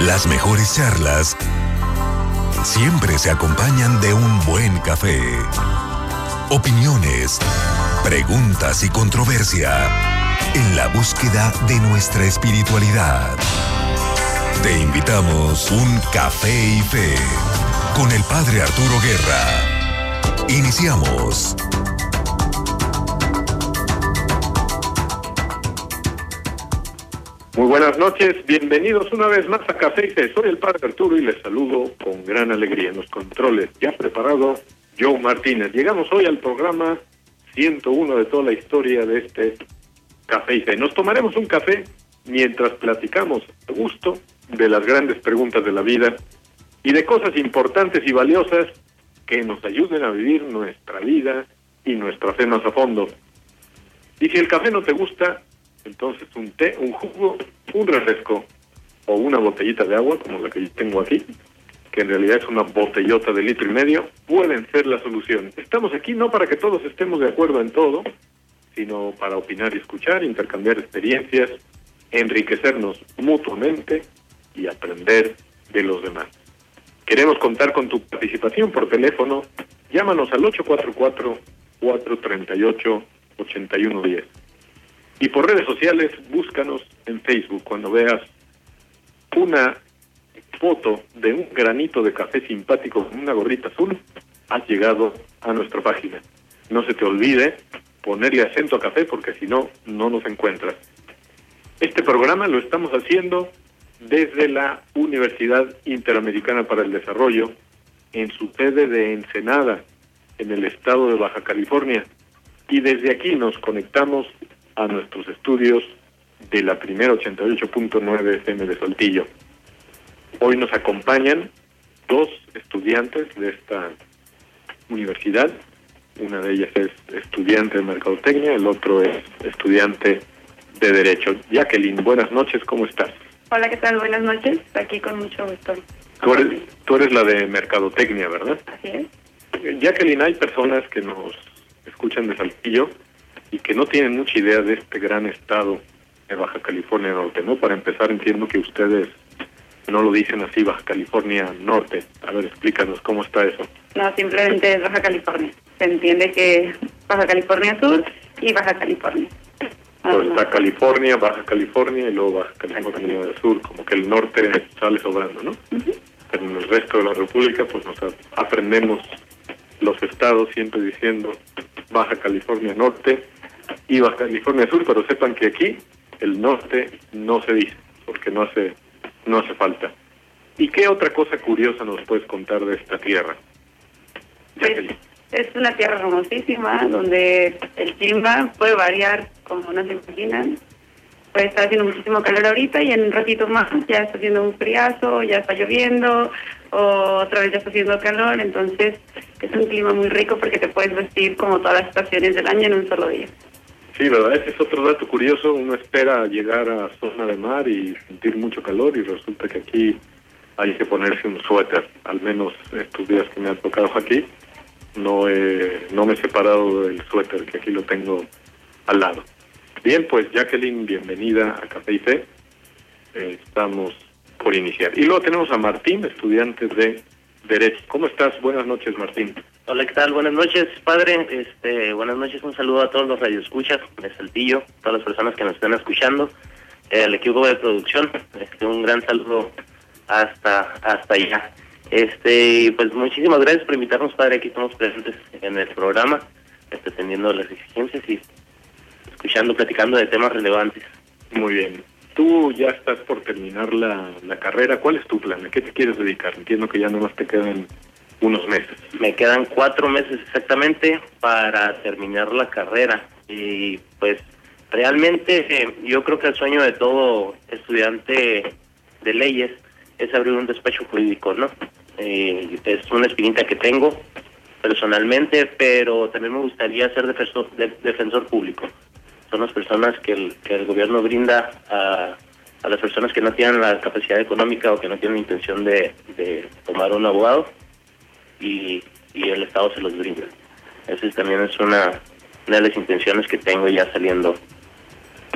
Las mejores charlas siempre se acompañan de un buen café. Opiniones, preguntas y controversia en la búsqueda de nuestra espiritualidad. Te invitamos un café y fe con el Padre Arturo Guerra. Iniciamos. Muy buenas noches, bienvenidos una vez más a Café y. Soy el Padre Arturo y les saludo con gran alegría. En los controles ya preparado, Joe Martínez. Llegamos hoy al programa 101 de toda la historia de este Café y. Nos tomaremos un café mientras platicamos a gusto de las grandes preguntas de la vida y de cosas importantes y valiosas que nos ayuden a vivir nuestra vida y nuestra fe a fondo. Y si el café no te gusta, entonces un té, un jugo, un refresco o una botellita de agua, como la que yo tengo aquí, que en realidad es una botellota de litro y medio, pueden ser la solución. Estamos aquí no para que todos estemos de acuerdo en todo, sino para opinar escuchar, intercambiar experiencias, enriquecernos mutuamente y aprender de los demás. Queremos contar con tu participación por teléfono. Llámanos al 844-438-8110. Y por redes sociales, búscanos en Facebook cuando veas una foto de un granito de café simpático con una gorrita azul, has llegado a nuestra página. No se te olvide ponerle acento a café porque si no, no nos encuentras. Este programa lo estamos haciendo desde la Universidad Interamericana para el Desarrollo en su sede de Ensenada, en el estado de Baja California. Y desde aquí nos conectamos a nuestros estudios de la primera 88.9 FM de Saltillo. Hoy nos acompañan dos estudiantes de esta universidad. Una de ellas es estudiante de Mercadotecnia, el otro es estudiante de Derecho. Jacqueline, buenas noches, ¿cómo estás? Hola, ¿qué tal? Buenas noches. Aquí con mucho gusto. Tú eres, tú eres la de Mercadotecnia, ¿verdad? Así es. Jacqueline, hay personas que nos escuchan de Saltillo y que no tienen mucha idea de este gran estado de Baja California Norte, ¿no? Para empezar, entiendo que ustedes no lo dicen así, Baja California Norte. A ver, explícanos cómo está eso. No, simplemente es Baja California. Se entiende que Baja California Sur y Baja California. Pues está California, Baja California y luego Baja California del Sur, como que el norte sale sobrando, ¿no? Pero en el resto de la República, pues nos aprendemos los estados siempre diciendo Baja California Norte y Baja California Sur, pero sepan que aquí el norte no se dice, porque no hace, no hace falta. ¿Y qué otra cosa curiosa nos puedes contar de esta tierra? Pues, es una tierra hermosísima, donde el clima puede variar como no se imaginan. Puede estar haciendo muchísimo calor ahorita y en un ratito más ya está haciendo un friazo, ya está lloviendo, o otra vez ya está haciendo calor, entonces es un clima muy rico porque te puedes vestir como todas las estaciones del año en un solo día. Sí, verdad, ese es otro dato curioso, uno espera llegar a zona de mar y sentir mucho calor y resulta que aquí hay que ponerse un suéter, al menos estos días que me han tocado aquí, no, he, no me he separado del suéter, que aquí lo tengo al lado. Bien, pues Jacqueline, bienvenida a Café y Fe. Eh, estamos por iniciar. Y luego tenemos a Martín, estudiante de Derecho. ¿Cómo estás? Buenas noches, Martín. Hola, ¿qué tal? Buenas noches, padre. Este, buenas noches, un saludo a todos los radioescuchas de Saltillo, todas las personas que nos están escuchando, el equipo de producción, este, un gran saludo hasta hasta allá. Este, pues muchísimas gracias por invitarnos, padre. Aquí estamos presentes en el programa, este, teniendo las exigencias y escuchando, platicando de temas relevantes. Muy bien. Tú ya estás por terminar la, la carrera. ¿Cuál es tu plan? ¿A qué te quieres dedicar? Entiendo que ya nomás te quedan unos meses. Me quedan cuatro meses exactamente para terminar la carrera y pues realmente eh, yo creo que el sueño de todo estudiante de leyes es abrir un despacho jurídico, ¿no? Eh, es una espinita que tengo personalmente, pero también me gustaría ser defensor, de- defensor público. Son las personas que el, que el gobierno brinda a, a las personas que no tienen la capacidad económica o que no tienen la intención de, de tomar un abogado y, y el Estado se los brinda. Esa es- también es una, una de las intenciones que tengo ya saliendo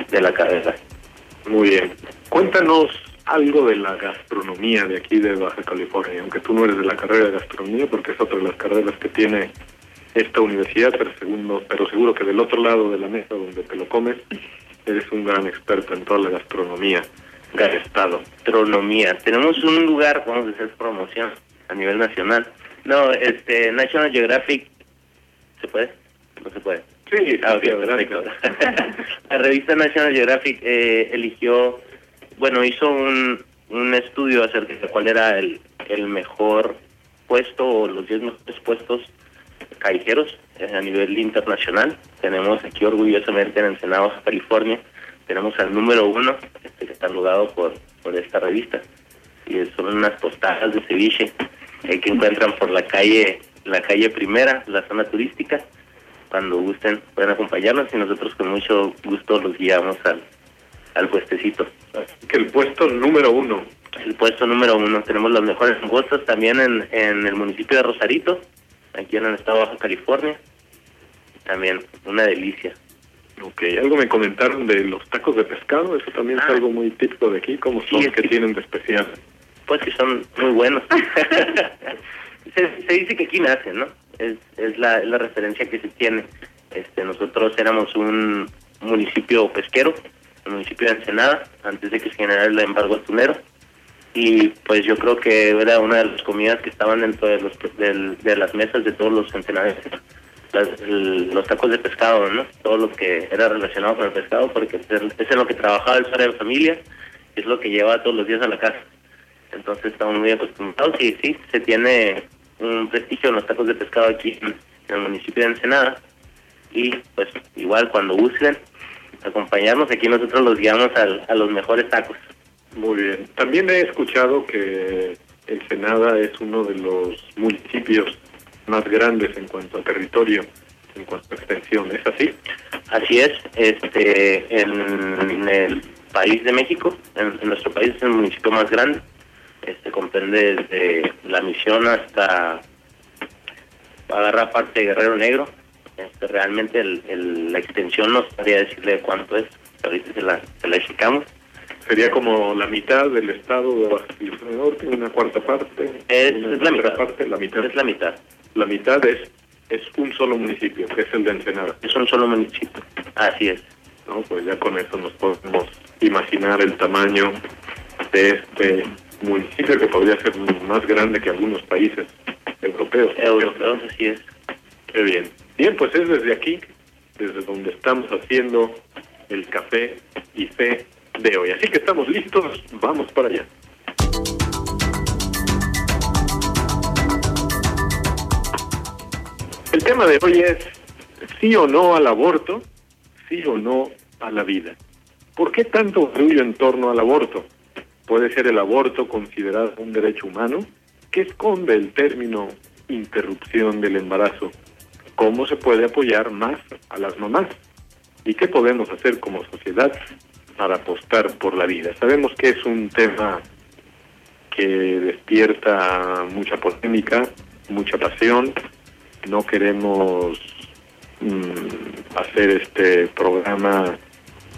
de la carrera. Muy bien. Cuéntanos algo de la gastronomía de aquí de Baja California, aunque tú no eres de la carrera de gastronomía, porque es otra de las carreras que tiene esta universidad, pero, segundo, pero seguro que del otro lado de la mesa donde te lo comes, eres un gran experto en toda la gastronomía del estado. Gastronomía. Tenemos un lugar, vamos a hacer promoción a nivel nacional. No, este, National Geographic, ¿se puede? No se puede. Sí, Ah, ok, sí, perfecto. la revista National Geographic eh, eligió, bueno, hizo un, un estudio acerca de cuál era el, el mejor puesto o los 10 mejores puestos callejeros eh, a nivel internacional. Tenemos aquí orgullosamente en Ensenada, Baja California, tenemos al número uno, este, que está rodado por, por esta revista. Y son unas tostadas de ceviche eh, que encuentran por la calle, la calle primera, la zona turística cuando gusten pueden acompañarnos y nosotros con mucho gusto los guiamos al, al puestecito. Que el puesto número uno. El puesto número uno, tenemos los mejores negocios también en, en el municipio de Rosarito, aquí en el estado de Baja California. También una delicia. Ok, algo me comentaron de los tacos de pescado, eso también es Ah. algo muy típico de aquí, ¿cómo Sí, son? ¿Qué que- tienen de especial? Pues que son muy buenos. se, se dice que aquí nacen, ¿no? Es, es la, es la referencia que se tiene. Este, nosotros éramos un municipio pesquero, el municipio de Ensenada, antes de que se generara el embargo atunero. Y pues yo creo que era una de las comidas que estaban dentro de, los, del- de las mesas de todos los ensenadenses. Las- el- los tacos de pescado, ¿no? Todo lo que era relacionado con el pescado, porque es en- es en lo que trabajaba el padre de familia, es lo que llevaba todos los días a la casa. Entonces estamos muy acostumbrados y sí, se tiene un prestigio en los tacos de pescado aquí en, el municipio de Ensenada. Y pues igual cuando gusten acompañarnos, aquí nosotros los guiamos al- a los mejores tacos. Muy bien. También he escuchado que Ensenada es uno de los municipios más grandes en cuanto a territorio, en cuanto a extensión. ¿Es así? Así es, este, en, el país de México, en, en nuestro país es el municipio más grande, este comprende desde la misión hasta agarra parte de Guerrero Negro. Este, realmente el, el- la extensión no sabría decirle cuánto es, pero ahorita se la, se la checamos. Sería como la mitad del estado de Baja California Norte, una cuarta parte. Es, la mitad. parte, la mitad. Es la mitad. La mitad es, es un solo municipio, que es el de Ensenada. Es un solo municipio. Así es. ¿no? Pues ya con eso nos podemos imaginar el tamaño de este municipio que podría ser más grande que algunos países europeos. Europeos, así es. Qué bien. Bien, pues es desde aquí, desde donde estamos haciendo el café y fe de hoy. Así que estamos listos, vamos para allá. El tema de hoy es sí o no al aborto, sí o no a la vida. ¿Por qué tanto orgullo en torno al aborto? ¿Puede ser el aborto considerado un derecho humano? ¿Qué esconde el término interrupción del embarazo? ¿Cómo se puede apoyar más a las mamás? ¿Y qué podemos hacer como sociedad para apostar por la vida? Sabemos que es un tema que despierta mucha polémica, mucha pasión. No queremos mm, hacer este programa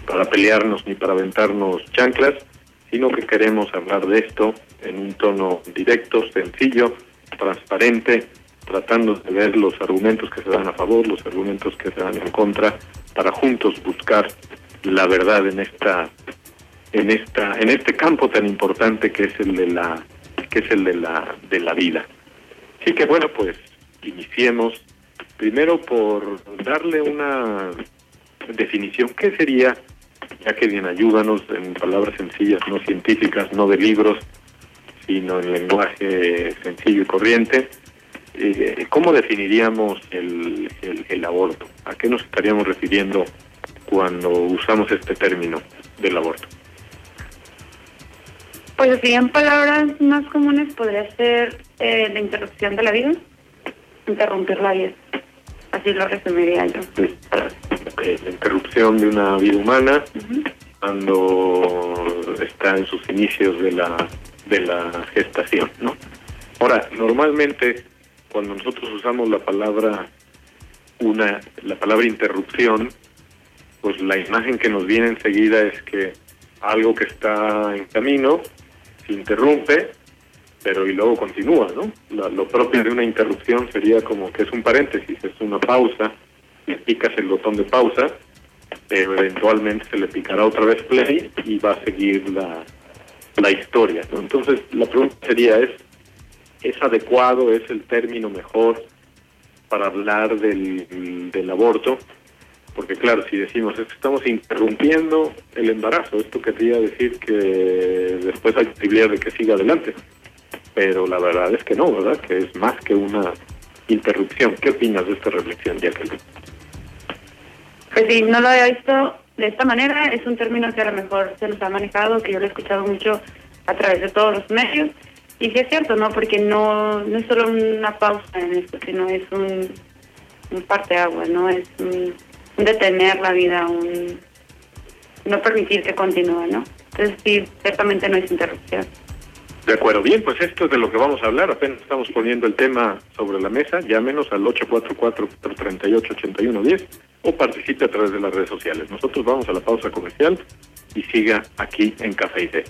para pelearnos ni para aventarnos chanclas, sino que queremos hablar de esto en un tono directo, sencillo, transparente, tratando de ver los argumentos que se dan a favor, los argumentos que se dan en contra, para juntos buscar la verdad en esta en esta en este campo tan importante que es el de la que es el de la de la vida. Así que bueno, pues iniciemos primero por darle una definición. ¿Qué sería, ya que bien ayúdanos en palabras sencillas, no científicas, no de libros, sino en lenguaje sencillo y corriente? eh, ¿Cómo definiríamos el, el, el aborto? ¿A qué nos estaríamos refiriendo cuando usamos este término del aborto? Pues así en palabras más comunes podría ser eh, la interrupción de la vida, interrumpir la vida. Así lo resumiría yo. Ok, la interrupción de una vida humana cuando está en sus inicios de la de la gestación, ¿no? Ahora, normalmente cuando nosotros usamos la palabra una la palabra interrupción, pues la imagen que nos viene enseguida es que algo que está en camino, se interrumpe, pero y luego continúa, ¿no? lo propio de una interrupción sería como que es un paréntesis, es una pausa, y picas el botón de pausa, eventualmente se le picará otra vez play y va a seguir la, la historia. Entonces la pregunta sería, ¿es, ¿es adecuado, es el término mejor para hablar del, del aborto? porque claro, si decimos es que estamos interrumpiendo el embarazo, esto querría decir que después hay posibilidad de que siga adelante. Pero la verdad es que no, ¿verdad? Que es más que una interrupción. ¿Qué opinas de esta reflexión, Jacqueline? Pues sí, no lo había visto de esta manera. Es un término que a lo mejor se nos ha manejado, que yo lo he escuchado mucho a través de todos los medios. Y sí es cierto, ¿no? Porque no, no es solo una pausa en esto, sino es un, un agua, ¿no? Es un detener la vida, un no permitir que continúe, ¿no? Entonces sí, ciertamente no es interrupción. De acuerdo, bien, pues esto es de lo que vamos a hablar, apenas estamos poniendo el tema sobre la mesa, llámenos al 844-388110 o participe a través de las redes sociales. Nosotros vamos a la pausa comercial y siga aquí en Café y Fe.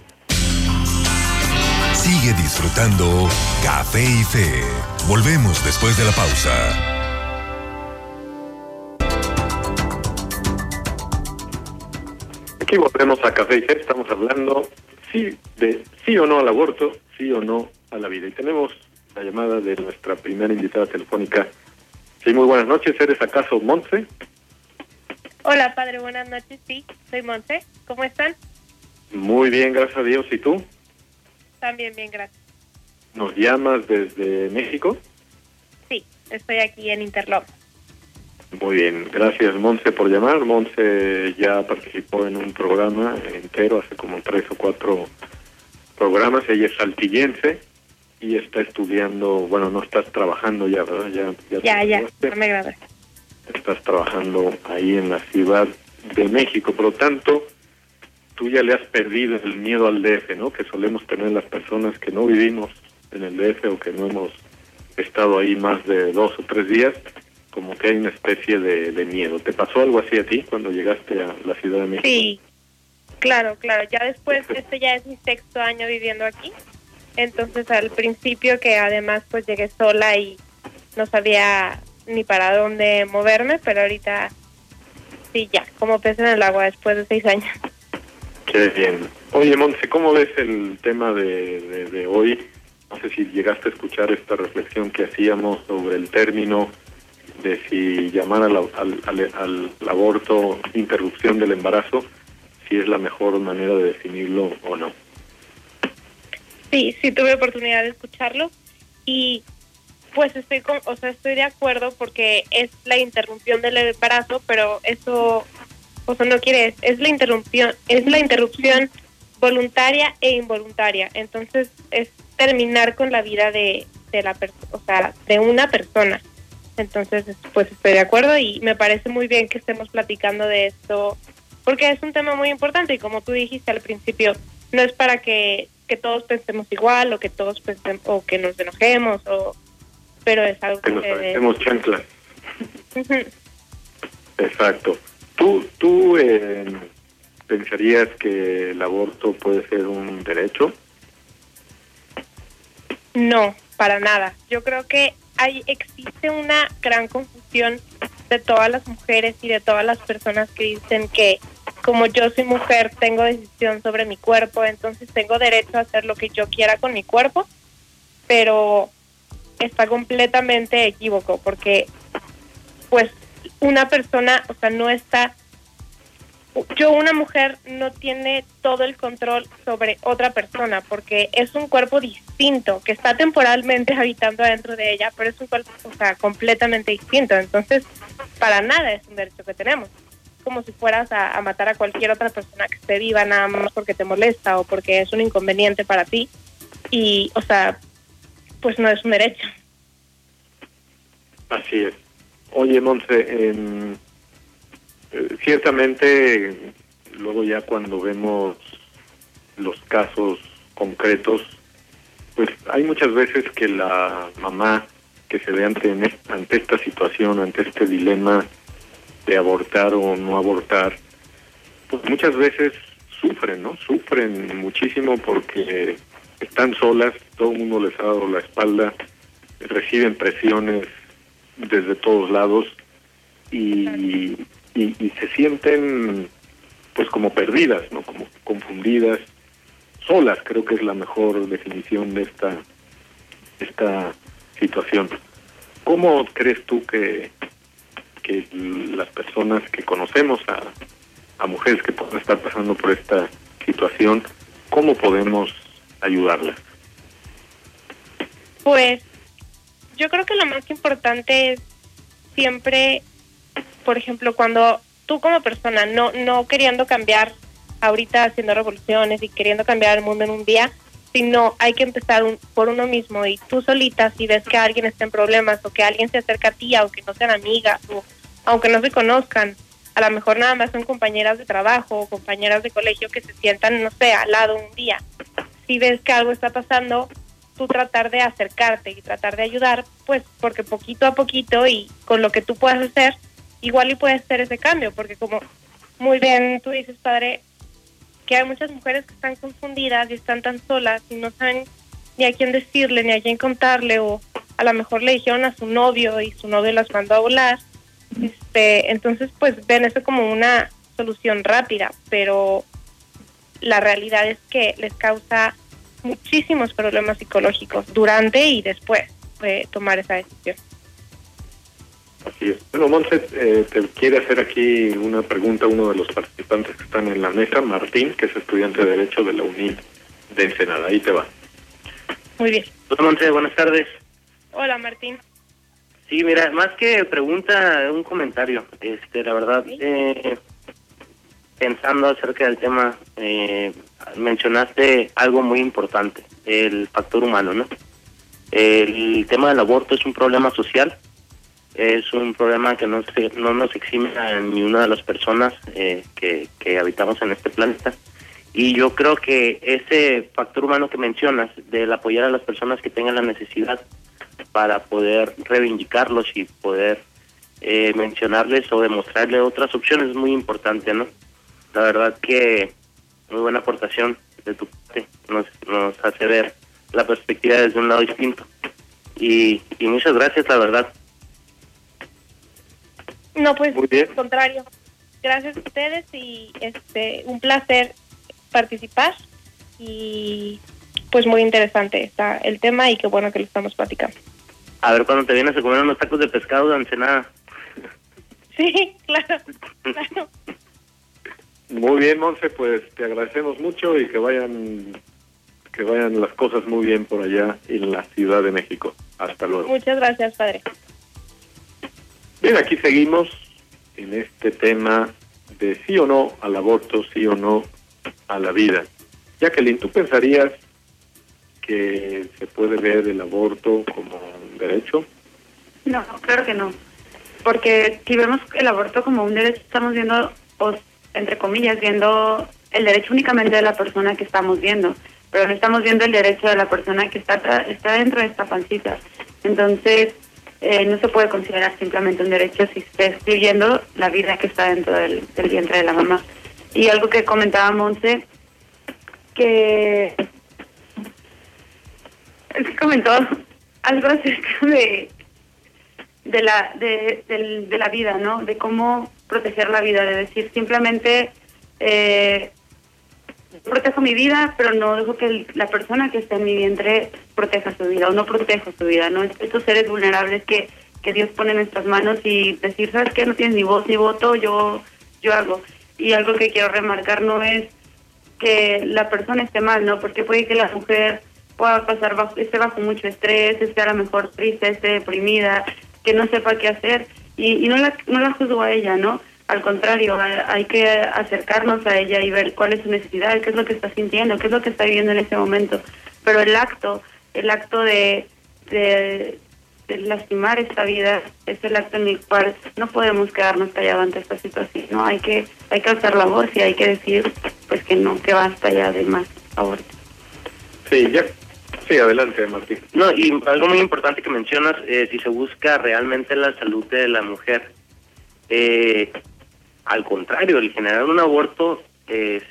Sigue disfrutando Café y Fe. Volvemos después de la pausa. Aquí volvemos a Café y Fe, estamos hablando sí, de sí o no al aborto, sí o no a la vida. Y tenemos la llamada de nuestra primera invitada telefónica. Sí, muy buenas noches, ¿eres acaso Monse? Hola, padre, buenas noches, sí, soy Monse. ¿Cómo están? Muy bien, gracias a Dios. ¿Y tú? También bien, gracias. ¿Nos llamas desde México? Sí, estoy aquí en Interlock. Muy bien, gracias Monse por llamar. Monse ya participó en un programa entero hace como tres o cuatro programas. Ella es saltillense y está estudiando, bueno, no estás trabajando ya, ¿verdad? Ya, ya, ya, no me gradué. Estás trabajando ahí en la Ciudad de México, por lo tanto, tú ya le has perdido el miedo al DF, ¿no? Que solemos tener las personas que no vivimos en el DF o que no hemos estado ahí más de dos o tres días como que hay una especie de, miedo. ¿Te pasó algo así a ti cuando llegaste a la Ciudad de México? Sí, claro, claro. Ya después, este ya es mi sexto año viviendo aquí. Entonces al principio que además pues llegué sola y no sabía ni para dónde moverme, pero ahorita sí, ya, como pez en el agua después de seis años. Qué bien. Oye, Monse, ¿cómo ves el tema de, de hoy? No sé si llegaste a escuchar esta reflexión que hacíamos sobre el término de si llamar al, al, aborto interrupción del embarazo, si es la mejor manera de definirlo o no. Sí, sí tuve oportunidad de escucharlo y pues estoy con, o sea, estoy de acuerdo porque es la interrupción del embarazo, pero eso o sea, no quiere es la interrupción, es la interrupción voluntaria e involuntaria. Entonces, es terminar con la vida de, de la o sea, de una persona. Entonces, pues estoy de acuerdo y me parece muy bien que estemos platicando de esto, porque es un tema muy importante y como tú dijiste al principio, no es para que, que todos pensemos igual o que todos pensemos, o que nos enojemos, o pero es algo que... Que nos chanclas. Exacto. ¿Tú, tú eh, pensarías que el aborto puede ser un derecho? No, para nada. Yo creo que hay existe una gran confusión de todas las mujeres y de todas las personas que dicen que como yo soy mujer tengo decisión sobre mi cuerpo, entonces tengo derecho a hacer lo que yo quiera con mi cuerpo, pero está completamente equívoco porque pues una persona, o sea, no está yo una mujer no tiene todo el control sobre otra persona porque es un cuerpo distinto que está temporalmente habitando adentro de ella, pero es un cuerpo o sea, completamente distinto. Entonces, para nada es un derecho que tenemos. Como si fueras a, matar a cualquier otra persona que esté viva nada más porque te molesta o porque es un inconveniente para ti. Y, o sea, pues no es un derecho. Así es. Oye, Monse, en eh, ciertamente, luego ya cuando vemos los casos concretos, pues hay muchas veces que la mamá que se ve ante, ante esta situación, ante este dilema de abortar o no abortar, pues muchas veces sufren, ¿no? Sufren muchísimo porque están solas, todo el mundo les ha dado la espalda, reciben presiones desde todos lados y, y, se sienten pues como perdidas, ¿no? Como confundidas, solas, creo que es la mejor definición de esta esta situación. ¿Cómo crees tú que, que las personas que conocemos a, a mujeres que pueden estar pasando por esta situación, cómo podemos ayudarlas? Pues yo creo que lo más importante es siempre, por ejemplo, cuando tú como persona no no queriendo cambiar ahorita haciendo revoluciones y queriendo cambiar el mundo en un día, sino hay que empezar por uno mismo y tú solita si ves que alguien está en problemas o que alguien se acerca a ti aunque no sean amigas o aunque no se conozcan, a lo mejor nada más son compañeras de trabajo o compañeras de colegio que se sientan, no sé, al lado un día. Si ves que algo está pasando, tú tratar de acercarte y tratar de ayudar, pues porque poquito a poquito y con lo que tú puedas hacer, igual y puedes hacer ese cambio, porque como muy bien tú dices, padre, que hay muchas mujeres que están confundidas y están tan solas y no saben ni a quién decirle, ni a quién contarle, o a lo mejor le dijeron a su novio y su novio las mandó a volar. Este, entonces, pues ven eso como una solución rápida, pero la realidad es que les causa muchísimos problemas psicológicos durante y después de tomar esa decisión. Así es. Bueno, Monse, eh, te quiere hacer aquí una pregunta uno de los participantes que están en la mesa, Martín, que es estudiante de Derecho de la UNIL de Ensenada. Ahí te va. Muy bien. Hola, Monse, buenas tardes. Hola, Martín. Sí, mira, más que pregunta, un comentario. Este, la verdad, eh, pensando acerca del tema, eh, mencionaste algo muy importante, el factor humano, ¿no? El tema del aborto es un problema social es un problema que no, no nos exime a ni una de las personas eh, que, que habitamos en este planeta. Y yo creo que ese factor humano que mencionas, del apoyar a las personas que tengan la necesidad para poder reivindicarlos y poder eh, mencionarles o demostrarles otras opciones es muy importante, ¿no? La verdad que muy buena aportación de tu parte, nos, nos hace ver la perspectiva desde un lado distinto. Y, y muchas gracias, la verdad. No, pues al contrario. Gracias a ustedes y este un placer participar y pues muy interesante está el tema y qué bueno que lo estamos platicando. A ver cuando te vienes a comer unos tacos de pescado de Ensenada. Sí, claro, claro. Muy bien, Monse, pues te agradecemos mucho y que vayan que vayan las cosas muy bien por allá en la Ciudad de México. Hasta luego. Muchas gracias, padre. Bien, aquí seguimos en este tema de sí o no al aborto, sí o no a la vida. Jacqueline, ¿tú pensarías que se puede ver el aborto como un derecho? No, claro que no. Porque si vemos el aborto como un derecho, estamos viendo, entre comillas, viendo el derecho únicamente de la persona que estamos viendo, pero no estamos viendo el derecho de la persona que está, está dentro de esta pancita. Entonces, eh, no se puede considerar simplemente un derecho si está excluyendo la vida que está dentro del, vientre de la mamá. Y algo que comentaba Monse, que comentó algo acerca de de la de, de, la vida, ¿no? De cómo proteger la vida, de decir simplemente eh, protejo mi vida, pero no dejo que la persona que está en mi vientre proteja su vida o no protejo su vida, ¿no? Estos seres vulnerables que, que Dios pone en nuestras manos y decir, ¿sabes qué? No tienes ni voz ni voto, yo, yo hago. Y algo que quiero remarcar no es que la persona esté mal, ¿no? Porque puede que la mujer pueda pasar bajo, esté bajo mucho estrés, esté a lo mejor triste, esté deprimida, que no sepa qué hacer y, y no la no la juzgo a ella, ¿no? Al contrario, hay que acercarnos a ella y ver cuál es su necesidad, qué es lo que está sintiendo, qué es lo que está viviendo en ese momento. Pero el acto, el acto de, de, lastimar esta vida es el acto en el cual no podemos quedarnos callados ante esta situación. No, hay que hay que alzar la voz y hay que decir pues que no, que basta ya de más aborto. Sí, ya Sí, adelante, Martín. No, y algo muy importante que mencionas, eh, si se busca realmente la salud de la mujer, eh, al contrario, el generar un aborto es,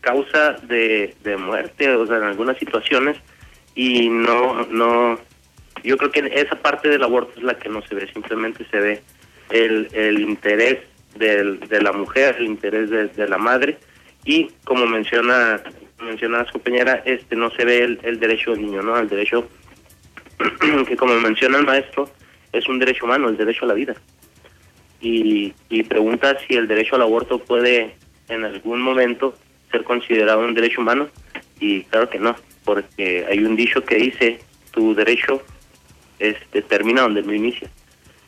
causa de, de muerte, o sea, en algunas situaciones, y no, no, yo creo que esa parte del aborto es la que no se ve, simplemente se ve el, el interés del, de la mujer, el interés de, de la madre, y como menciona menciona su compañera, este no se ve el, el derecho del niño, ¿no? El derecho que como menciona el maestro, es un derecho humano, el derecho a la vida. Y, y pregunta si el derecho al aborto puede en algún momento ser considerado un derecho humano y claro que no, porque hay un dicho que dice tu derecho este, termina donde no inicia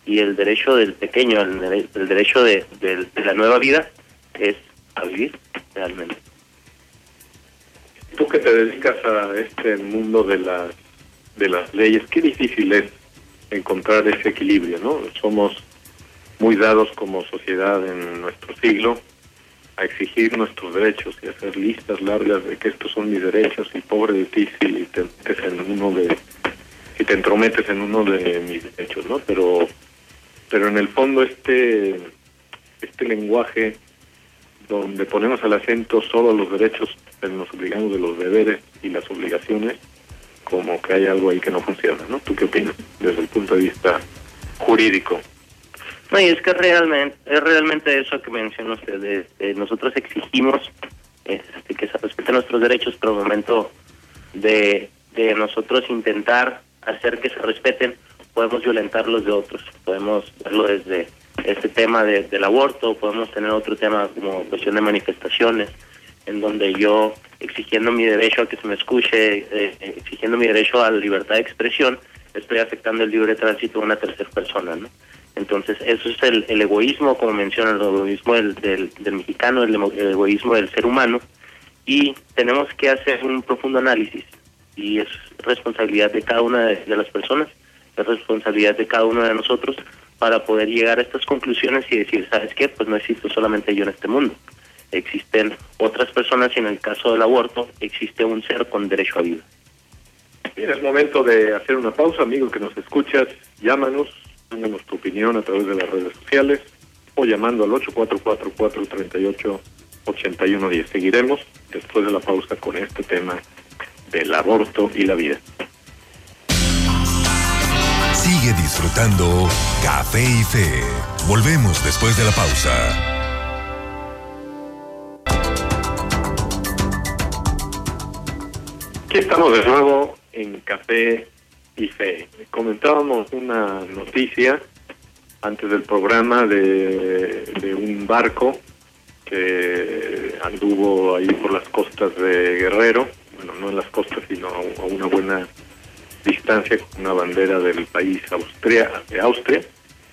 y el derecho del pequeño, el, el derecho de, de, de la nueva vida es a vivir realmente. Tú que te dedicas a este mundo de las de las leyes, qué difícil es encontrar ese equilibrio, ¿no? Somos muy dados como sociedad en nuestro siglo a exigir nuestros derechos y hacer listas largas de que estos son mis derechos y pobre de ti si te metes en uno de si te entrometes en uno de mis derechos, ¿no? Pero pero en el fondo este este lenguaje donde ponemos el acento solo los derechos, pero nos obligamos de los deberes y las obligaciones, como que hay algo ahí que no funciona, ¿no? ¿Tú qué opinas desde el punto de vista jurídico? No, y es que realmente, es realmente eso que menciona usted. Este, nosotros exigimos este, que se respeten nuestros derechos, pero al momento de, nosotros intentar hacer que se respeten, podemos violentar los de otros. Podemos verlo desde este tema de, del aborto, podemos tener otro tema como cuestión de manifestaciones, en donde yo exigiendo mi derecho a que se me escuche, eh, exigiendo mi derecho a la libertad de expresión, estoy afectando el libre tránsito de una tercera persona, ¿no? Entonces, eso es el, el egoísmo, como menciona, el egoísmo del, del, del mexicano, el, egoísmo del ser humano, y tenemos que hacer un profundo análisis, y es responsabilidad de cada una de, de las personas, es responsabilidad de cada uno de nosotros para poder llegar a estas conclusiones y decir, ¿sabes qué? Pues no existo solamente yo en este mundo. Existen otras personas y en el caso del aborto existe un ser con derecho a vida. Bien, es momento de hacer una pausa, amigo que nos escuchas, llámanos, mándanos tu opinión a través de las redes sociales o llamando al 844-438-8110. Seguiremos después de la pausa con este tema del aborto y la vida. Sigue disfrutando Café y Fe. Volvemos después de la pausa. Aquí estamos de nuevo en Café y Fe. Comentábamos una noticia antes del programa de, un barco que anduvo ahí por las costas de Guerrero, bueno, no en las costas, sino a una buena distancia con una bandera del país Austria, de Austria.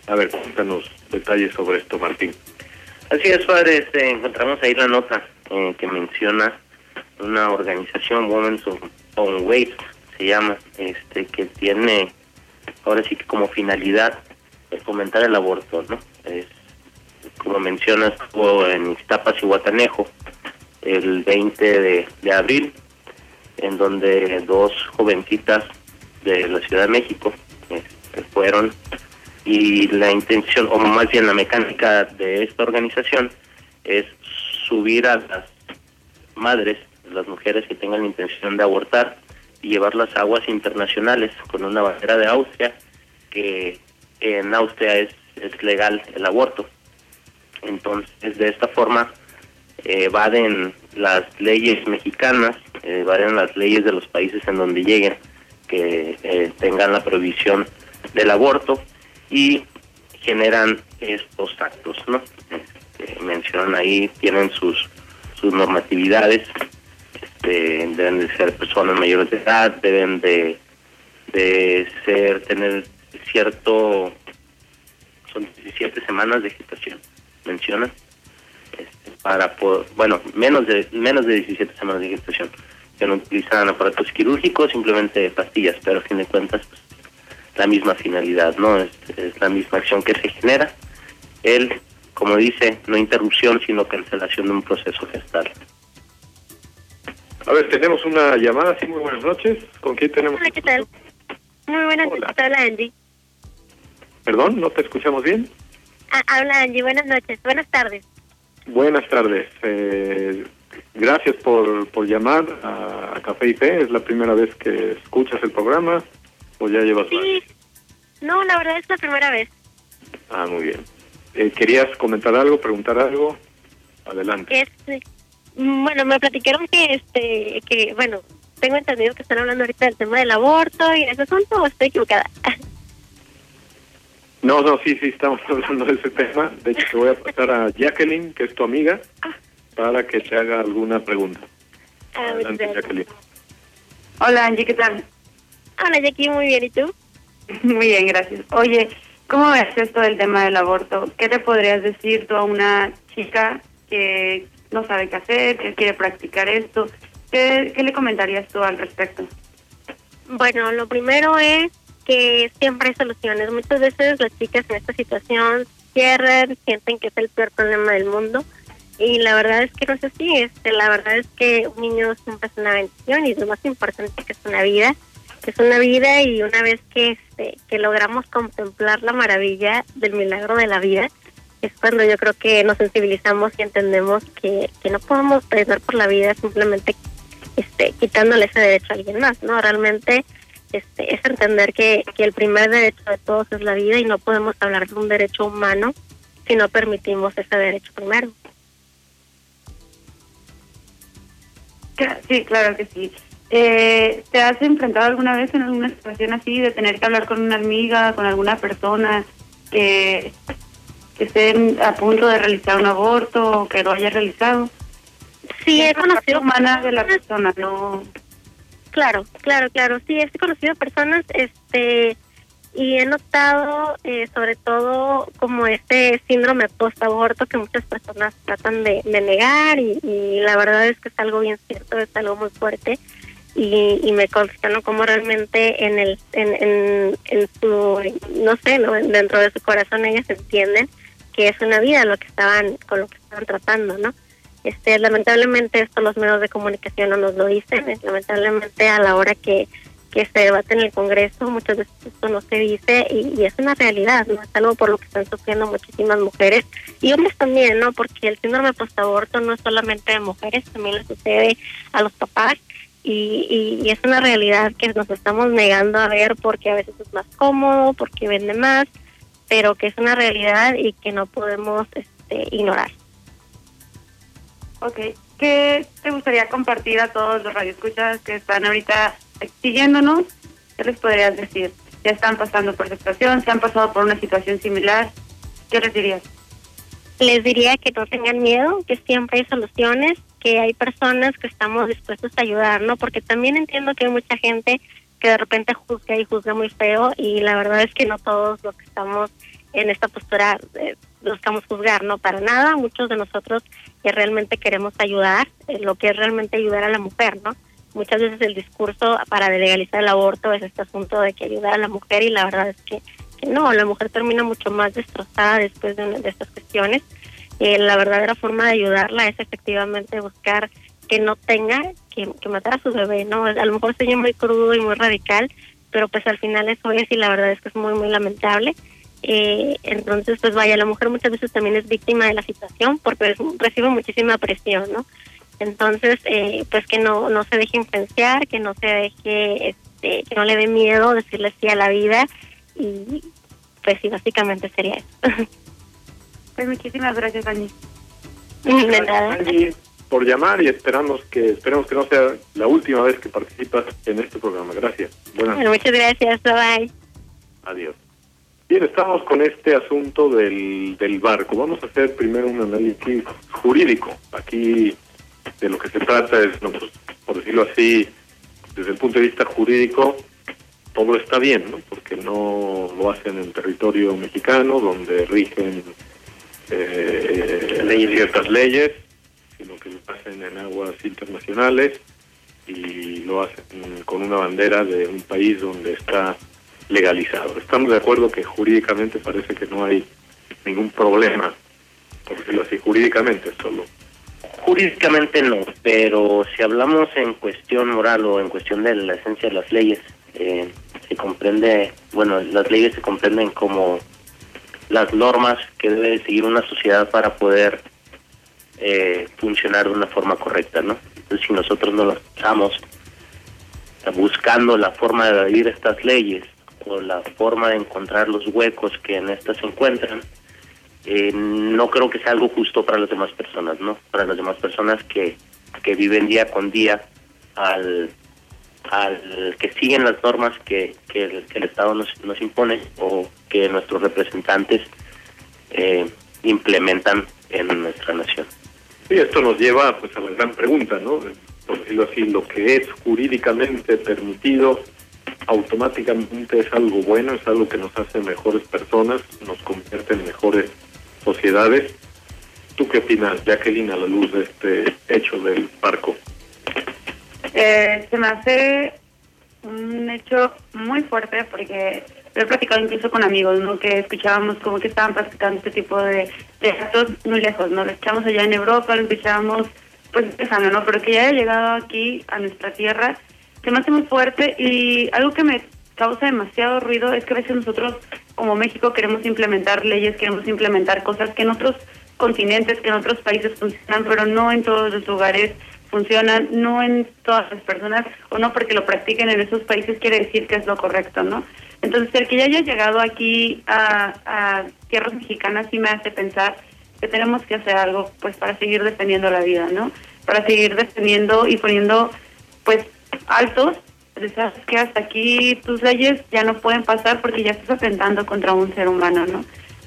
A ver, cuéntanos detalles sobre esto, Martín. Así es, padre, este, encontramos ahí la nota eh, que menciona una organización, Women's on Waste, se llama, este, que tiene, ahora sí que como finalidad, es fomentar el aborto, ¿no? Es, como mencionas, en Iztapas y Guatanejo el 20 de, de abril, en donde dos jovencitas de la Ciudad de México este, fueron y la intención, o más bien la mecánica de esta organización es subir a las madres, las mujeres que tengan la intención de abortar llevarlas a aguas internacionales con una bandera de Austria, que en Austria es, es legal el aborto. Entonces, de esta forma, eh, evaden las leyes mexicanas, eh, evaden las leyes de los países en donde lleguen, que eh, tengan la prohibición del aborto y generan estos actos, ¿no? Este, mencionan ahí, tienen sus sus normatividades, este, deben de ser personas mayores de edad, deben de, de ser, tener cierto, son 17 semanas de gestación, mencionan, este, para poder, bueno, menos de, menos de 17 semanas de gestación, que no utilizan aparatos quirúrgicos, simplemente pastillas, pero a fin de cuentas, pues, la misma finalidad, ¿no? Es, es la misma acción que se genera. El, como dice, no interrupción, sino cancelación de un proceso gestal. A ver, tenemos una llamada, sí, muy buenas noches. ¿Con quién tenemos? Hola, ¿qué tal? Muy buenas Hola. noches, habla Angie. Perdón, ¿no te escuchamos bien? Ah, habla Angie, buenas noches, buenas tardes. Buenas tardes. Eh, gracias por, por llamar a, Café y Fe. ¿Es la primera vez que escuchas el programa o ya llevas Sí. No, la verdad es la primera vez. Ah, muy bien. Eh, ¿Querías comentar algo, preguntar algo? Adelante. Este, bueno, me platicaron que, este, que, bueno, tengo entendido que están hablando ahorita del tema del aborto y ese asunto, o estoy equivocada. No, no, sí, sí, estamos hablando de ese tema. De hecho, te voy a pasar a Jacqueline, que es tu amiga, para que te haga alguna pregunta. Ah, Adelante. Jacqueline. Hola Angie, ¿qué tal? Hola, Jackie, muy bien, ¿y tú? Muy bien, gracias. Oye, ¿cómo ves esto del tema del aborto? ¿Qué te podrías decir tú a una chica que no sabe qué hacer, que quiere practicar esto? ¿Qué, le comentarías tú al respecto? Bueno, lo primero es que siempre hay soluciones. Muchas veces las chicas en esta situación cierran, sienten que es el peor problema del mundo. Y la verdad es que no es así. Este, la verdad es que un niño siempre es una bendición y lo más importante que es una vida. Es una vida y una vez que, este, que logramos contemplar la maravilla del milagro de la vida, es cuando yo creo que nos sensibilizamos y entendemos que, que no podemos perder por la vida simplemente este, quitándole ese derecho a alguien más, ¿no? Realmente este, es entender que, que el primer derecho de todos es la vida y no podemos hablar de un derecho humano si no permitimos ese derecho primero. Sí, claro que sí. Eh, ¿Te has enfrentado alguna vez en alguna situación así de tener que hablar con una amiga, con alguna persona que, que esté a punto de realizar un aborto o que lo haya realizado? Sí, he Es conocido humana de la persona, no Claro, claro, claro. Sí, he conocido personas, este, y he notado, eh, sobre todo, como este síndrome post-aborto que muchas personas tratan de, de negar y, y la verdad es que es algo bien cierto, es algo muy fuerte y, y me consta, ¿no? Como realmente en el, en, en, en su, no sé, ¿no? Dentro de su corazón ellas entienden que es una vida lo que estaban, con lo que estaban tratando, ¿no? Este, lamentablemente esto los medios de comunicación no nos lo dicen, lamentablemente a la hora que, que se debate en el Congreso muchas veces esto no se dice y, y es una realidad, no es algo por lo que están sufriendo muchísimas mujeres y hombres también, ¿no? Porque el síndrome postaborto no es solamente de mujeres, también le sucede a los papás y, y, y es una realidad que nos estamos negando a ver porque a veces es más cómodo, porque vende más, pero que es una realidad y que no podemos este, ignorar. Ok. ¿Qué te gustaría compartir a todos los radioescuchas que están ahorita siguiéndonos? ¿Qué les podrías decir? ¿Ya están pasando por esta situación? ¿Se han pasado por una situación similar? ¿Qué les dirías? Les diría que no tengan miedo, que siempre hay soluciones, que hay personas que estamos dispuestos a ayudar, ¿no? Porque también entiendo que hay mucha gente que de repente juzga y juzga muy feo y la verdad es que no todos los que estamos en esta postura eh, buscamos juzgar, no para nada, muchos de nosotros que realmente queremos ayudar, eh, lo que es realmente ayudar a la mujer, ¿no? Muchas veces el discurso para legalizar el aborto es este asunto de que ayudar a la mujer y la verdad es que, que no, la mujer termina mucho más destrozada después de, una- de estas cuestiones. Eh, la verdadera forma de ayudarla es efectivamente buscar que no tenga que, que matar a su bebé, ¿no? A lo mejor sería muy crudo y muy radical, pero pues al final eso es y la verdad es que es muy, muy lamentable. Eh, entonces, pues vaya, la mujer muchas veces también es víctima de la situación porque es- recibe muchísima presión, ¿no? Entonces, eh, pues que no, no se deje influenciar, que no se deje, este, que no le dé miedo decirle sí a la vida y pues sí, básicamente sería eso. Pues muchísimas gracias, Dani. De nada. Por llamar y esperamos que esperemos que no sea la última vez que participas en este programa. Gracias. Buenas Bueno, muchas gracias, bye bye. Adiós. Bien, estamos con este asunto del, del barco. Vamos a hacer primero un análisis jurídico. Aquí de lo que se trata es, no, pues, por decirlo así, desde el punto de vista jurídico, todo está bien, ¿no? Porque no lo hacen en territorio mexicano, donde rigen eh, ciertas leyes, sino que lo hacen en aguas internacionales y lo hacen con una bandera de un país donde está legalizado. Estamos de acuerdo que jurídicamente parece que no hay ningún problema, por decirlo así, jurídicamente solo. Jurídicamente no, pero si hablamos en cuestión moral o en cuestión de la esencia de las leyes, eh, se comprende, bueno, las leyes se comprenden como las normas que debe de seguir una sociedad para poder eh, funcionar de una forma correcta, ¿no? Entonces, si nosotros no lo estamos buscando la forma de vivir estas leyes o la forma de encontrar los huecos que en estas se encuentran, eh, no creo que sea algo justo para las demás personas, ¿no? Para las demás personas que, que viven día con día al, al que siguen las normas que, que, el, que el Estado nos, nos impone o que nuestros representantes eh, implementan en nuestra nación. Sí, esto nos lleva pues a la gran pregunta, ¿no? Por decirlo así, lo que es jurídicamente permitido automáticamente es algo bueno, es algo que nos hace mejores personas, nos convierte en mejores sociedades. ¿Tú qué opinas, Jacqueline, a la luz de este hecho del barco? Eh, se me hace un hecho muy fuerte porque lo he platicado incluso con amigos, ¿no? Que escuchábamos como que estaban practicando este tipo de, de actos muy lejos, ¿no? Lo escuchamos allá en Europa, lo escuchábamos pues empezando, ¿no? Pero que ya haya llegado aquí a nuestra tierra se me hace muy fuerte y algo que me causa demasiado ruido es que a veces nosotros como México queremos implementar leyes, queremos implementar cosas que en otros continentes, que en otros países funcionan, pero no en todos los lugares funcionan, no en todas las personas, o no porque lo practiquen en esos países quiere decir que es lo correcto, ¿no? Entonces, el que ya haya llegado aquí a, tierras mexicanas sí me hace pensar que tenemos que hacer algo pues para seguir defendiendo la vida, ¿no? Para seguir defendiendo y poniendo pues altos, sabes que hasta aquí tus leyes ya no pueden pasar porque ya estás atentando contra un ser humano, ¿no?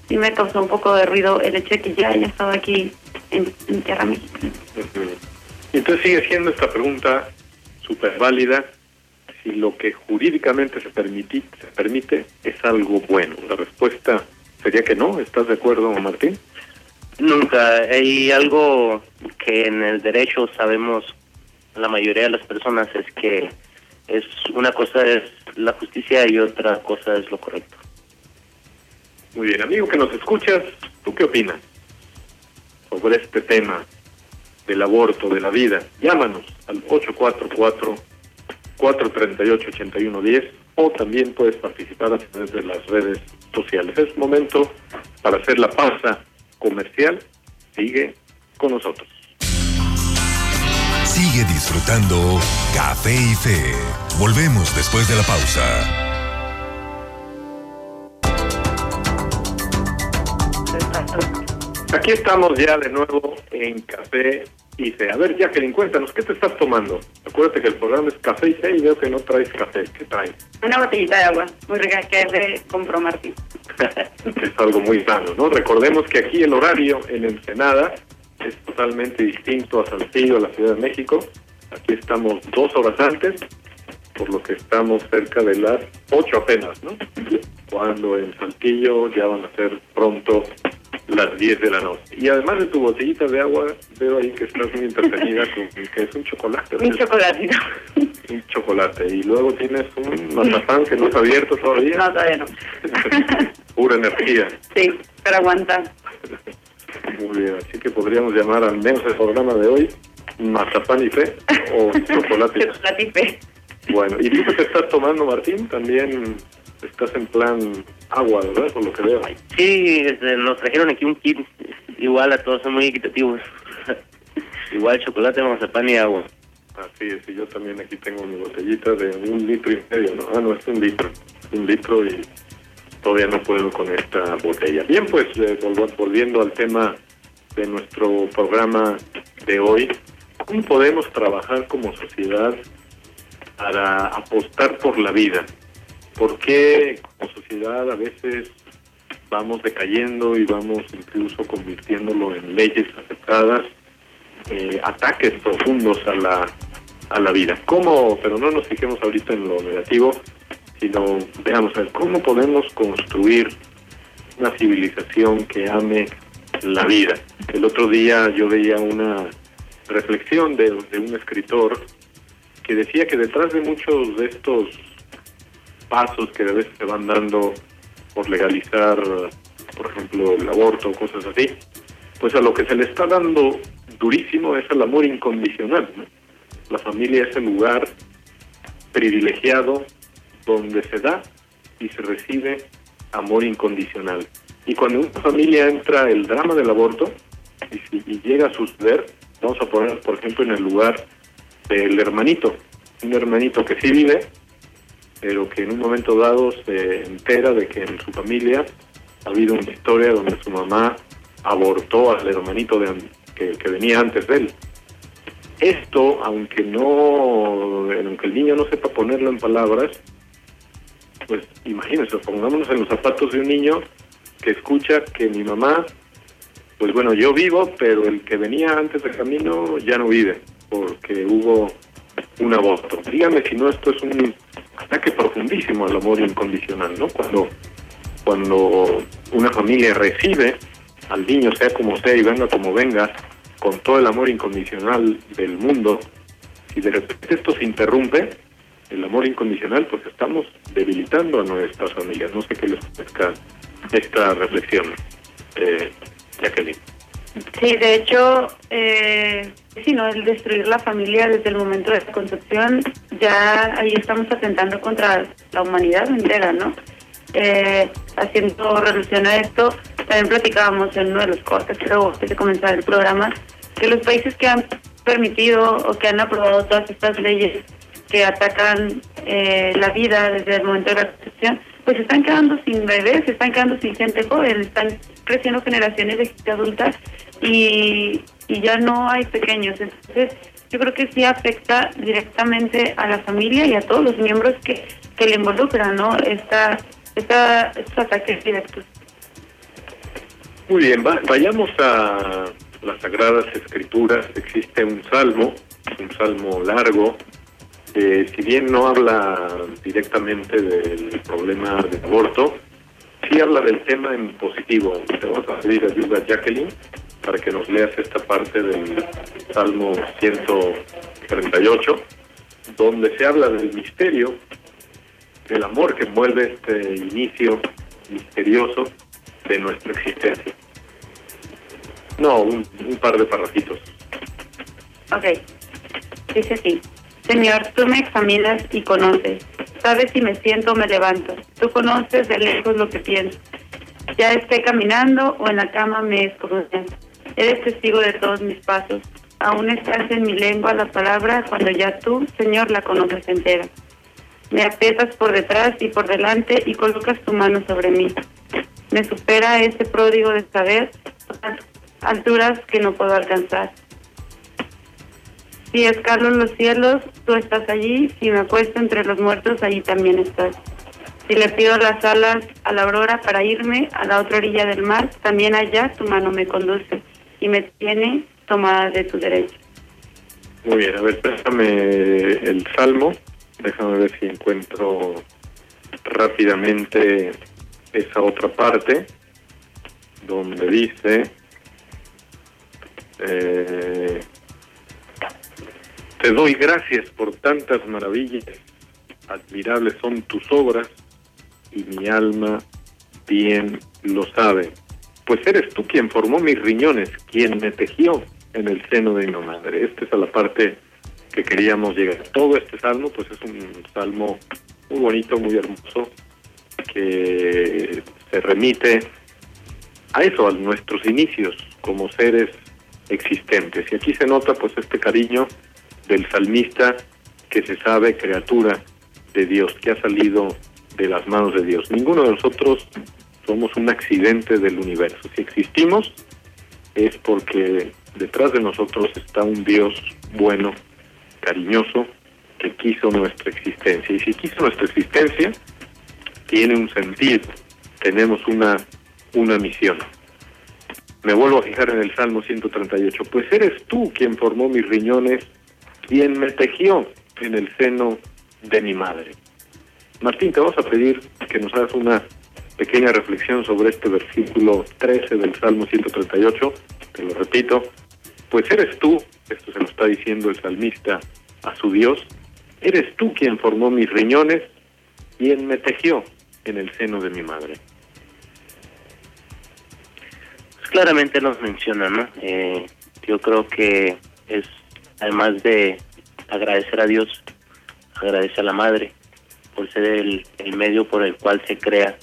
Sí me causó un poco de ruido el hecho de que ya haya estado aquí en, en tierra mexicana. Entonces sigue siendo esta pregunta súper válida si lo que jurídicamente se, permiti, se permite es algo bueno. La respuesta sería que no. ¿Estás de acuerdo, Martín? Nunca. Hay algo que en el derecho sabemos la mayoría de las personas es que es una cosa es la justicia y otra cosa es lo correcto. Muy bien, amigo que nos escuchas, ¿tú qué opinas sobre este tema del aborto, de la vida? Llámanos al 844-438-8110 o también puedes participar a través de las redes sociales. Es momento para hacer la pausa comercial. Sigue con nosotros. Sigue disfrutando Café y Fe. Volvemos después de la pausa. Aquí estamos ya de nuevo en Café y Fe. A ver, Jacqueline, cuéntanos, ¿qué te estás tomando? Acuérdate que el programa es Café y y veo que no traes café. ¿Qué traes? Una botellita de agua, muy rica, que es de compró Martín. es algo muy sano, ¿no? Recordemos que aquí el horario en Ensenada es totalmente distinto a Saltillo, a la Ciudad de México. Aquí estamos dos horas antes, por lo que estamos cerca de las ocho apenas, ¿no? Cuando en Saltillo ya van a ser pronto las 10 de la noche. Y además de tu botellita de agua, veo ahí que estás muy entretenida con que es un chocolate. Un chocolatito. Un chocolate. Y luego tienes un mazapán que no está abierto todavía. No, todavía no. Pura energía. Sí, pero aguanta. Muy bien, así que podríamos llamar al menos el programa de hoy mazapán y fe o chocolate. Chocolate y fe. Bueno, ¿y tú qué te estás tomando, Martín? También estás en plan agua, ¿verdad? Por lo que veo. Sí, este, nos trajeron aquí un kit igual a todos, son muy equitativos. igual chocolate, mazapán y agua. Así es, y yo también aquí tengo mi botellita de un litro y medio, ¿no? Ah, no, es un litro. Un litro y todavía no puedo con esta botella. Bien, pues eh, vol- volviendo al tema de nuestro programa de hoy, ¿cómo podemos trabajar como sociedad para apostar por la vida? ¿Por qué como sociedad a veces vamos decayendo y vamos incluso convirtiéndolo en leyes aceptadas, eh, ataques profundos a la, a la vida? ¿Cómo, pero no nos fijemos ahorita en lo negativo, sino veamos a ver cómo podemos construir una civilización que ame la vida? El otro día yo veía una reflexión de, de un escritor que decía que detrás de muchos de estos pasos que a veces se van dando por legalizar, por ejemplo, el aborto o cosas así, pues a lo que se le está dando durísimo es el amor incondicional. ¿no? La familia es el lugar privilegiado donde se da y se recibe amor incondicional. Y cuando en una familia entra el drama del aborto, y, si, y llega a suceder, vamos a poner, por ejemplo, en el lugar del hermanito, un hermanito que sí vive, pero que en un momento dado se entera de que en su familia ha habido una historia donde su mamá abortó al hermanito de, que, venía antes de él. Esto, aunque no, aunque el niño no sepa ponerlo en palabras, pues imagínense, pongámonos en los zapatos de un niño que escucha que mi mamá, pues bueno, yo vivo, pero el que venía antes del camino ya no vive, porque hubo un aborto. Dígame si no, esto es un ataque profundísimo al amor incondicional, ¿no? Cuando, cuando una familia recibe al niño, sea como sea y venga como venga, con todo el amor incondicional del mundo, y de repente esto se interrumpe, el amor incondicional, pues estamos debilitando a nuestras familias. No sé qué les parezca esta reflexión, eh, Jacqueline. Sí, de hecho, eh, sí, ¿no? el destruir la familia desde el momento de la concepción, ya ahí estamos atentando contra la humanidad entera, ¿no? Eh, haciendo relación a esto, también platicábamos en uno de los cortes, creo, antes de comenzar el programa, que los países que han permitido o que han aprobado todas estas leyes que atacan eh, la vida desde el momento de la concepción, pues están quedando sin bebés, están quedando sin gente joven, están creciendo generaciones de gente adultas y, y ya no hay pequeños. Entonces, yo creo que sí afecta directamente a la familia y a todos los miembros que, que le involucran, ¿no? Esta, esta, estos ataques directos. Muy bien, va- vayamos a las Sagradas Escrituras. Existe un salmo, un salmo largo, eh, si bien no habla directamente del problema del aborto, sí habla del tema en positivo. Te vamos a pedir ayuda, Jacqueline, para que nos leas esta parte del Salmo 138, donde se habla del misterio, del amor que envuelve este inicio misterioso de nuestra existencia. No, un, un par de parrafitos. Ok, dice así. Señor, tú me examinas y conoces. Sabes si me siento o me levanto. Tú conoces de lejos lo que pienso. Ya esté caminando o en la cama me escudriñas. Eres testigo de todos mis pasos. Aún estás en mi lengua la palabra cuando ya tú, Señor, la conoces entera. Me aprietas por detrás y por delante y colocas tu mano sobre mí. Me supera ese pródigo de saber alturas que no puedo alcanzar. Si escalo los cielos, tú estás allí. Si me acuesto entre los muertos, allí también estás. Si le pido las alas a la aurora para irme a la otra orilla del mar, también allá tu mano me conduce y me tiene tomada de tu derecha. Muy bien, a ver, déjame el salmo. Déjame ver si encuentro rápidamente esa otra parte donde dice eh, te doy gracias por tantas maravillas. Admirables son tus obras y mi alma bien lo sabe. Pues eres tú quien formó mis riñones quien me tejió en el seno de mi madre. Esta es la parte que queríamos llegar. Todo este salmo pues es un salmo muy bonito muy hermoso que se remite a eso, a nuestros inicios como seres existentes. Y aquí se nota pues este cariño del salmista que se sabe criatura de Dios, que ha salido de las manos de Dios. Ninguno de nosotros somos un accidente del universo. Si existimos es porque detrás de nosotros está un Dios bueno, cariñoso, que quiso nuestra existencia. Y si quiso nuestra existencia, tiene un sentido, tenemos una, una misión. Me vuelvo a fijar en el Salmo 138, pues eres tú quien formó mis riñones, quien me tejió en el seno de mi madre. Martín, te vamos a pedir que nos hagas una pequeña reflexión sobre este versículo 13 del Salmo 138, te lo repito, pues eres tú, esto se lo está diciendo el salmista a su Dios, eres tú quien formó mis riñones, quien me tejió en el seno de mi madre. Pues claramente nos menciona, ¿no? Eh, yo creo que es, además de agradecer a Dios, agradece a la madre por ser el, el medio por el cual se crea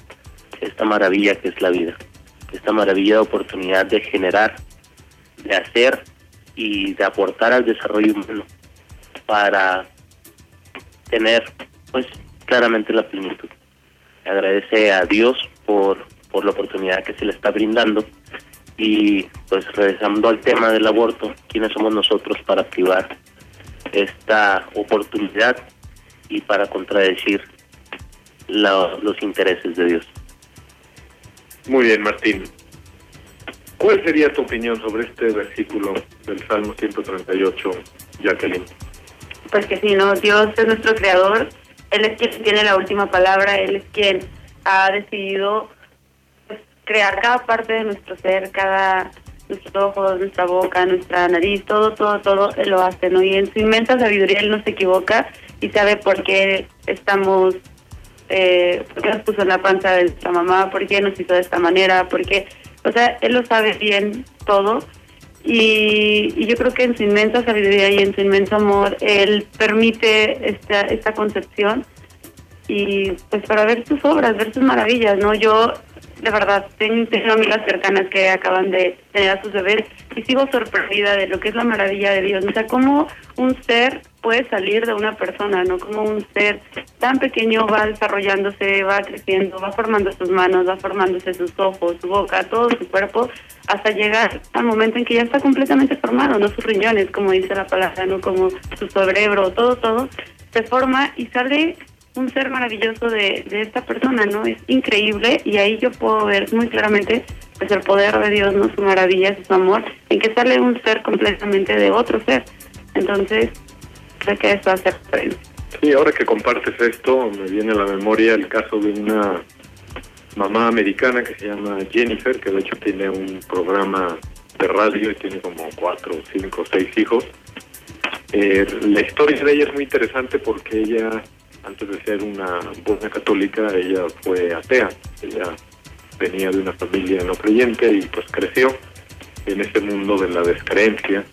esta maravilla que es la vida, esta maravilla de oportunidad de generar de hacer y de aportar al desarrollo humano para tener pues claramente la plenitud. Agradece a Dios por, por la oportunidad que se le está brindando y pues regresando al tema del aborto, ¿quiénes somos nosotros para privar esta oportunidad y para contradecir la- los intereses de Dios? Muy bien, Martín. ¿Cuál sería tu opinión sobre este versículo del Salmo 138, Jacqueline? Pues que sí, ¿no? Dios es nuestro creador, Él es quien tiene la última palabra, Él es quien ha decidido crear cada parte de nuestro ser, cada nuestros ojos, nuestra boca, nuestra nariz, todo, todo, todo, Él lo hace, ¿no? Y en su inmensa sabiduría Él no se equivoca y sabe por qué estamos, eh, por qué nos puso en la panza de nuestra mamá, por qué nos hizo de esta manera, por qué, o sea, Él lo sabe bien todo y, y yo creo que en su inmensa sabiduría y en su inmenso amor, Él permite esta, esta concepción y pues para ver sus obras, ver sus maravillas, ¿no? Yo de verdad tengo, tengo amigas cercanas que acaban de tener a sus bebés y sigo sorprendida de lo que es la maravilla de Dios, o sea, cómo un ser puede salir de una persona, ¿no? Como un ser tan pequeño va desarrollándose, va creciendo, va formando sus manos, va formándose sus ojos, su boca, todo su cuerpo, hasta llegar al momento en que ya está completamente formado, no sus riñones, como dice la palabra, no como su cerebro, todo, todo, se forma y sale un ser maravilloso de, de esta persona, ¿no? Es increíble y ahí yo puedo ver muy claramente pues el poder de Dios, ¿no? Su maravilla, su amor, en que sale un ser completamente de otro ser. Entonces, creo que eso hace. Sí, ahora que compartes esto, me viene a la memoria el caso de una mamá americana que se llama Jennifer, que de hecho tiene un programa de radio y tiene como cuatro, cinco, seis hijos. Eh, la historia de ella es muy interesante porque ella, antes de ser una buena católica, ella fue atea. Ella venía de una familia no creyente y pues creció en ese mundo de la descreencia.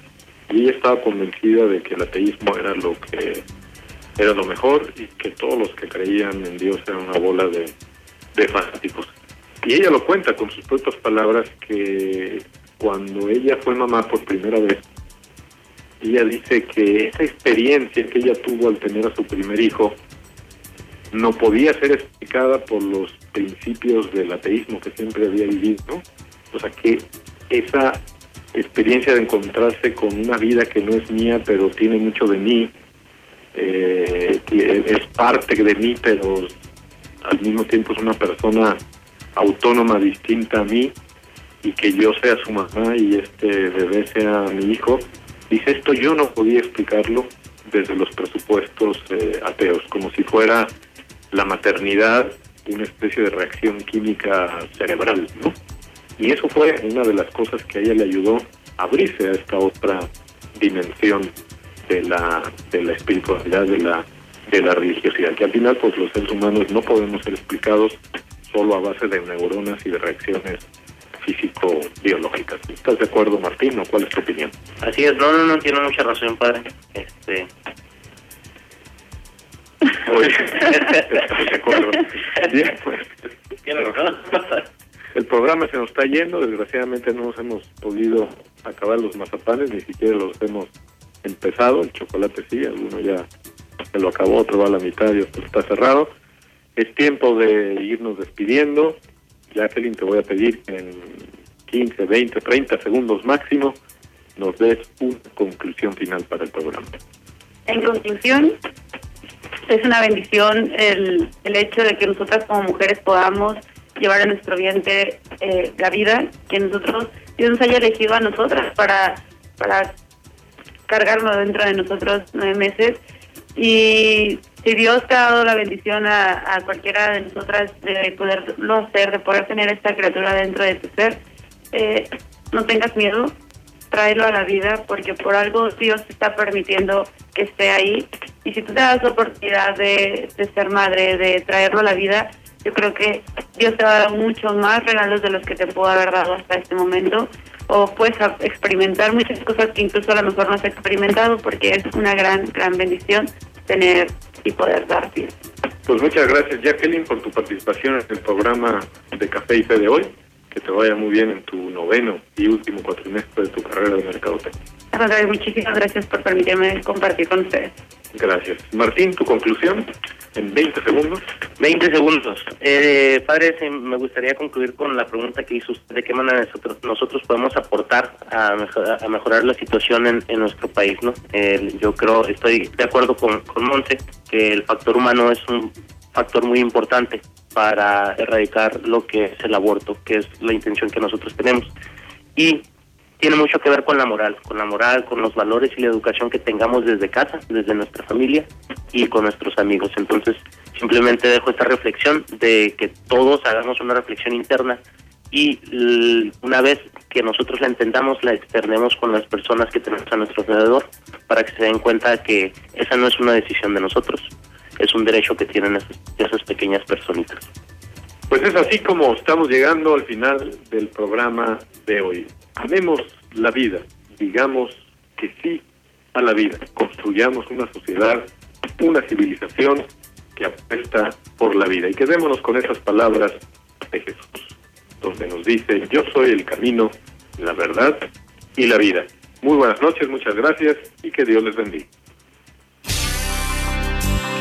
Y ella estaba convencida de que el ateísmo era lo que era lo mejor y que todos los que creían en Dios eran una bola de, de fanáticos. Y ella lo cuenta con sus propias palabras que cuando ella fue mamá por primera vez, ella dice que esa experiencia que ella tuvo al tener a su primer hijo no podía ser explicada por los principios del ateísmo que siempre había vivido. O sea que esa experiencia de encontrarse con una vida que no es mía, pero tiene mucho de mí, eh, es parte de mí, pero al mismo tiempo es una persona autónoma, distinta a mí, y que yo sea su mamá y este bebé sea mi hijo. Dice, esto yo no podía explicarlo desde los presupuestos eh, ateos, como si fuera la maternidad una especie de reacción química cerebral, ¿no? Y eso fue una de las cosas que a ella le ayudó a abrirse a esta otra dimensión de la, de la espiritualidad, de la, de la religiosidad, que al final pues los seres humanos no podemos ser explicados solo a base de neuronas y de reacciones físico-biológicas. ¿Estás de acuerdo, Martín, o cuál es tu opinión? Así es, no, no, no, tiene mucha razón, padre. Este, Oye, ¿estás de acuerdo? Bien, pues, el programa se nos está yendo, desgraciadamente no nos hemos podido acabar los mazapanes, ni siquiera los hemos empezado, el chocolate sí, alguno ya se lo acabó, otro va a la mitad y otro está cerrado. Es tiempo de irnos despidiendo. Jacqueline, te voy a pedir que en 15, 20, 30 segundos máximo nos des una conclusión final para el programa. En conclusión, es una bendición el, el hecho de que nosotras como mujeres podamos llevar a nuestro vientre eh, la vida, que nosotros, Dios nos haya elegido a nosotras para, para cargarlo dentro de nosotros nueve meses. Y si Dios te ha dado la bendición a, a cualquiera de nosotras de poderlo hacer, de poder tener esta criatura dentro de tu ser, eh, no tengas miedo, tráelo a la vida porque por algo Dios te está permitiendo que esté ahí y si tú te das la oportunidad de, de ser madre, de traerlo a la vida, yo creo que Dios te va a dar muchos más regalos de los que te pudo haber dado hasta este momento o puedes experimentar muchas cosas que incluso a lo mejor no has experimentado porque es una gran, gran bendición tener y poder dar. Pues muchas gracias, Jacqueline, por tu participación en el programa de Café y Fe de hoy. Que te vaya muy bien en tu noveno y último cuatrimestre de tu carrera de mercadotecnia. Muchísimas gracias por permitirme compartir con ustedes. Gracias. Martín, tu conclusión en 20 segundos. 20 segundos. Eh, padre, me gustaría concluir con la pregunta que hizo usted, de qué manera nosotros, nosotros podemos aportar a, a mejorar la situación en, en nuestro país. no Yo creo, estoy de acuerdo con, con Monte, que el factor humano es un factor muy importante para erradicar lo que es el aborto, que es la intención que nosotros tenemos. Y tiene mucho que ver con la moral, con la moral, con los valores y la educación que tengamos desde casa, desde nuestra familia y con nuestros amigos. Entonces, simplemente dejo esta reflexión de que todos hagamos una reflexión interna y una vez que nosotros la entendamos, la externemos con las personas que tenemos a nuestro alrededor para que se den cuenta que esa no es una decisión de nosotros, es un derecho que tienen esas, pequeñas personitas. Pues es así como estamos llegando al final del programa de hoy. Amemos la vida, digamos que sí a la vida, construyamos una sociedad, una civilización que apuesta por la vida. Y quedémonos con esas palabras de Jesús, donde nos dice, yo soy el camino, la verdad y la vida. Muy buenas noches, muchas gracias y que Dios les bendiga.